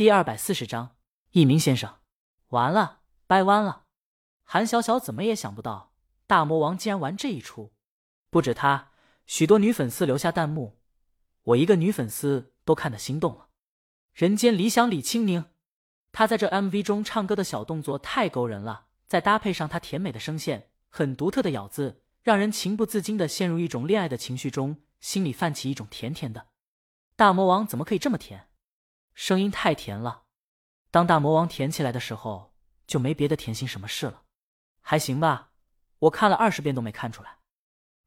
第二百四十章，一鸣先生，完了，掰弯了。韩小小怎么也想不到，大魔王竟然玩这一出。不止他，许多女粉丝留下弹幕，我一个女粉丝都看得心动了。人间理想李青宁，她在这 MV 中唱歌的小动作太勾人了，再搭配上她甜美的声线，很独特的咬字，让人情不自禁的陷入一种恋爱的情绪中，心里泛起一种甜甜的。大魔王怎么可以这么甜？声音太甜了。当大魔王甜起来的时候，就没别的甜心什么事了。还行吧，我看了二十遍都没看出来。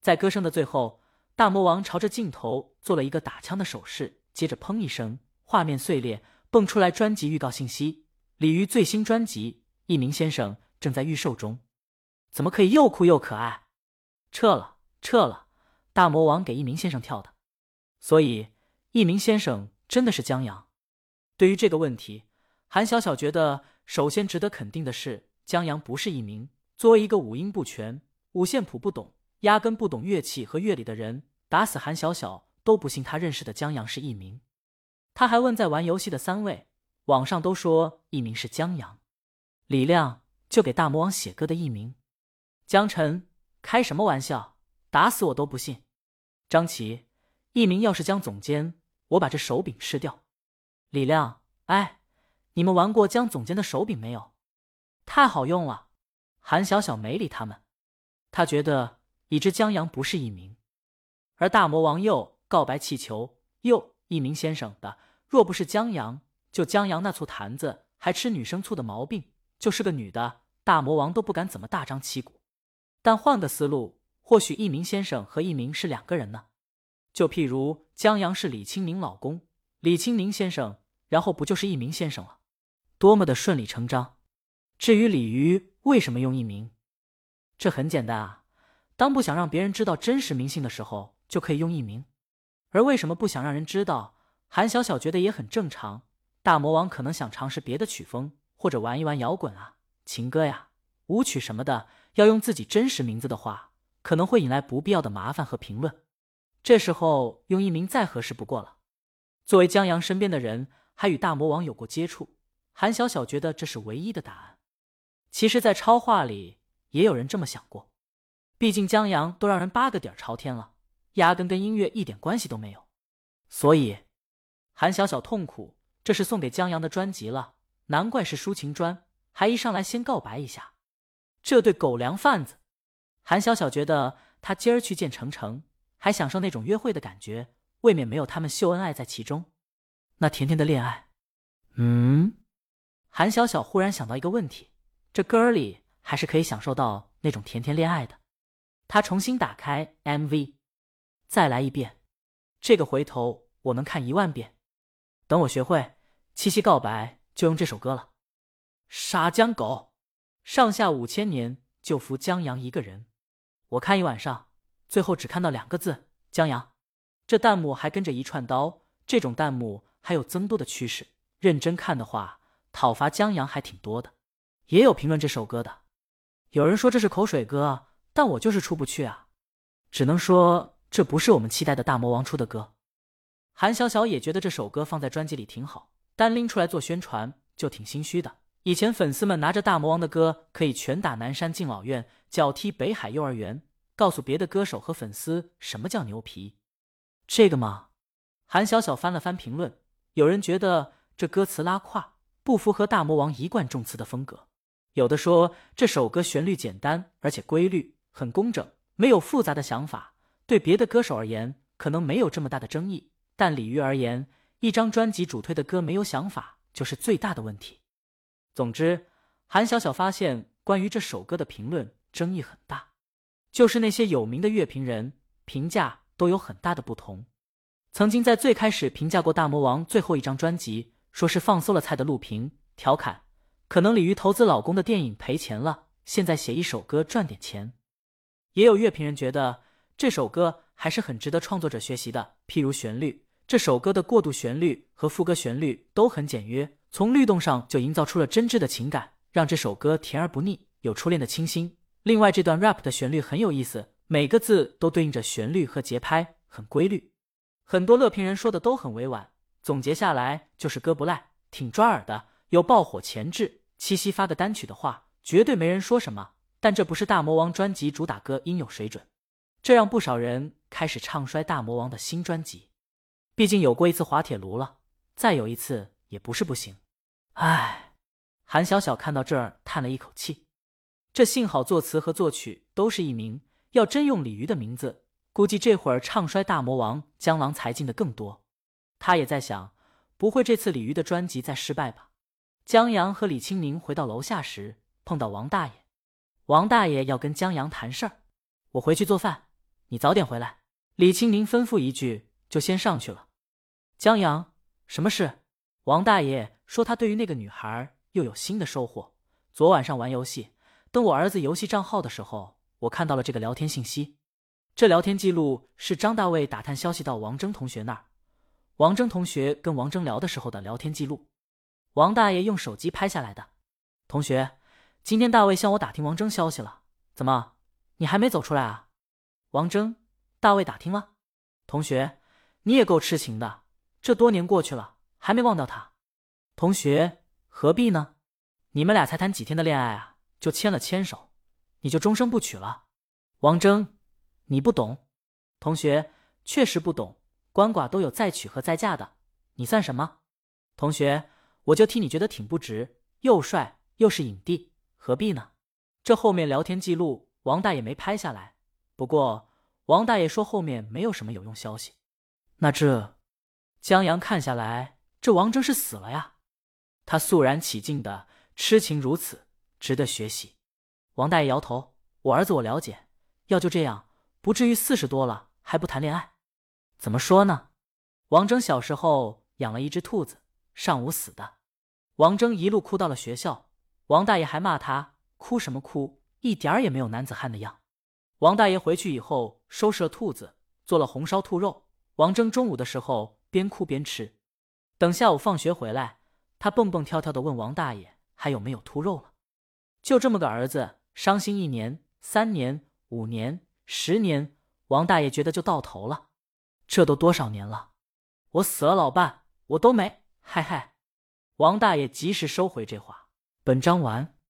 在歌声的最后，大魔王朝着镜头做了一个打枪的手势，接着砰一声，画面碎裂，蹦出来专辑预告信息：李鱼最新专辑《一鸣先生》正在预售中。怎么可以又酷又可爱？撤了，撤了！大魔王给一鸣先生跳的，所以。一鸣先生真的是江阳？对于这个问题，韩小小觉得，首先值得肯定的是，江阳不是一名。作为一个五音不全、五线谱不懂、压根不懂乐器和乐理的人，打死韩小小都不信他认识的江阳是一名。他还问在玩游戏的三位，网上都说一名是江阳。李亮就给大魔王写歌的一名。江晨开什么玩笑？打死我都不信。张琪，一名要是江总监。我把这手柄吃掉，李亮，哎，你们玩过江总监的手柄没有？太好用了。韩小小没理他们，他觉得已知江阳不是一鸣，而大魔王又告白气球又一鸣先生的，若不是江阳，就江阳那醋坛子还吃女生醋的毛病，就是个女的，大魔王都不敢怎么大张旗鼓。但换个思路，或许一鸣先生和一鸣是两个人呢。就譬如江阳是李青宁老公，李青宁先生，然后不就是一名先生了？多么的顺理成章。至于李鱼为什么用一名，这很简单啊，当不想让别人知道真实名姓的时候，就可以用一名。而为什么不想让人知道？韩小小觉得也很正常。大魔王可能想尝试别的曲风，或者玩一玩摇滚啊、情歌呀、舞曲什么的。要用自己真实名字的话，可能会引来不必要的麻烦和评论。这时候用一名再合适不过了。作为江阳身边的人，还与大魔王有过接触，韩小小觉得这是唯一的答案。其实，在超话里也有人这么想过，毕竟江阳都让人八个点朝天了，压根跟音乐一点关系都没有。所以，韩小小痛苦，这是送给江阳的专辑了，难怪是抒情专，还一上来先告白一下，这对狗粮贩子。韩小小觉得他今儿去见程程。还享受那种约会的感觉，未免没有他们秀恩爱在其中，那甜甜的恋爱。嗯，韩小小忽然想到一个问题：这歌里还是可以享受到那种甜甜恋爱的。他重新打开 MV，再来一遍。这个回头我能看一万遍。等我学会七夕告白，就用这首歌了。杀江狗，上下五千年就服江阳一个人。我看一晚上。最后只看到两个字“江阳”，这弹幕还跟着一串刀，这种弹幕还有增多的趋势。认真看的话，讨伐江阳还挺多的。也有评论这首歌的，有人说这是口水歌，但我就是出不去啊。只能说这不是我们期待的大魔王出的歌。韩小小也觉得这首歌放在专辑里挺好，单拎出来做宣传就挺心虚的。以前粉丝们拿着大魔王的歌，可以拳打南山敬老院，脚踢北海幼儿园。告诉别的歌手和粉丝什么叫牛皮，这个嘛？韩小小翻了翻评论，有人觉得这歌词拉胯，不符合大魔王一贯重词的风格；有的说这首歌旋律简单而且规律，很工整，没有复杂的想法。对别的歌手而言，可能没有这么大的争议，但李玉而言，一张专辑主推的歌没有想法，就是最大的问题。总之，韩小小发现关于这首歌的评论争议很大。就是那些有名的乐评人评价都有很大的不同。曾经在最开始评价过大魔王最后一张专辑，说是放馊了菜的录屏调侃，可能鲤鱼投资老公的电影赔钱了，现在写一首歌赚点钱。也有乐评人觉得这首歌还是很值得创作者学习的，譬如旋律，这首歌的过渡旋律和副歌旋律都很简约，从律动上就营造出了真挚的情感，让这首歌甜而不腻，有初恋的清新。另外，这段 rap 的旋律很有意思，每个字都对应着旋律和节拍，很规律。很多乐评人说的都很委婉，总结下来就是歌不赖，挺抓耳的，有爆火前置，七夕发的单曲的话，绝对没人说什么。但这不是大魔王专辑主打歌应有水准，这让不少人开始唱衰大魔王的新专辑。毕竟有过一次滑铁卢了，再有一次也不是不行。唉，韩小小看到这儿叹了一口气。这幸好作词和作曲都是一名，要真用李鱼的名字，估计这会儿唱衰大魔王江郎才尽的更多。他也在想，不会这次李鱼的专辑再失败吧？江阳和李青宁回到楼下时，碰到王大爷。王大爷要跟江阳谈事儿，我回去做饭，你早点回来。李青宁吩咐一句，就先上去了。江阳，什么事？王大爷说他对于那个女孩又有新的收获。昨晚上玩游戏。登我儿子游戏账号的时候，我看到了这个聊天信息。这聊天记录是张大卫打探消息到王峥同学那儿，王峥同学跟王峥聊的时候的聊天记录。王大爷用手机拍下来的。同学，今天大卫向我打听王峥消息了，怎么你还没走出来啊？王峥，大卫打听了。同学，你也够痴情的，这多年过去了，还没忘掉他。同学，何必呢？你们俩才谈几天的恋爱啊？就牵了牵手，你就终生不娶了？王峥，你不懂，同学确实不懂。鳏寡都有再娶和再嫁的，你算什么？同学，我就替你觉得挺不值，又帅又是影帝，何必呢？这后面聊天记录，王大爷没拍下来。不过王大爷说后面没有什么有用消息。那这江阳看下来，这王峥是死了呀？他肃然起敬的，痴情如此。值得学习，王大爷摇头。我儿子我了解，要就这样，不至于四十多了还不谈恋爱。怎么说呢？王峥小时候养了一只兔子，上午死的。王峥一路哭到了学校，王大爷还骂他哭什么哭，一点儿也没有男子汉的样。王大爷回去以后收拾了兔子，做了红烧兔肉。王峥中午的时候边哭边吃。等下午放学回来，他蹦蹦跳跳的问王大爷还有没有兔肉了。就这么个儿子，伤心一年、三年、五年、十年，王大爷觉得就到头了。这都多少年了？我死了，老伴，我都没。嗨嗨，王大爷及时收回这话。本章完。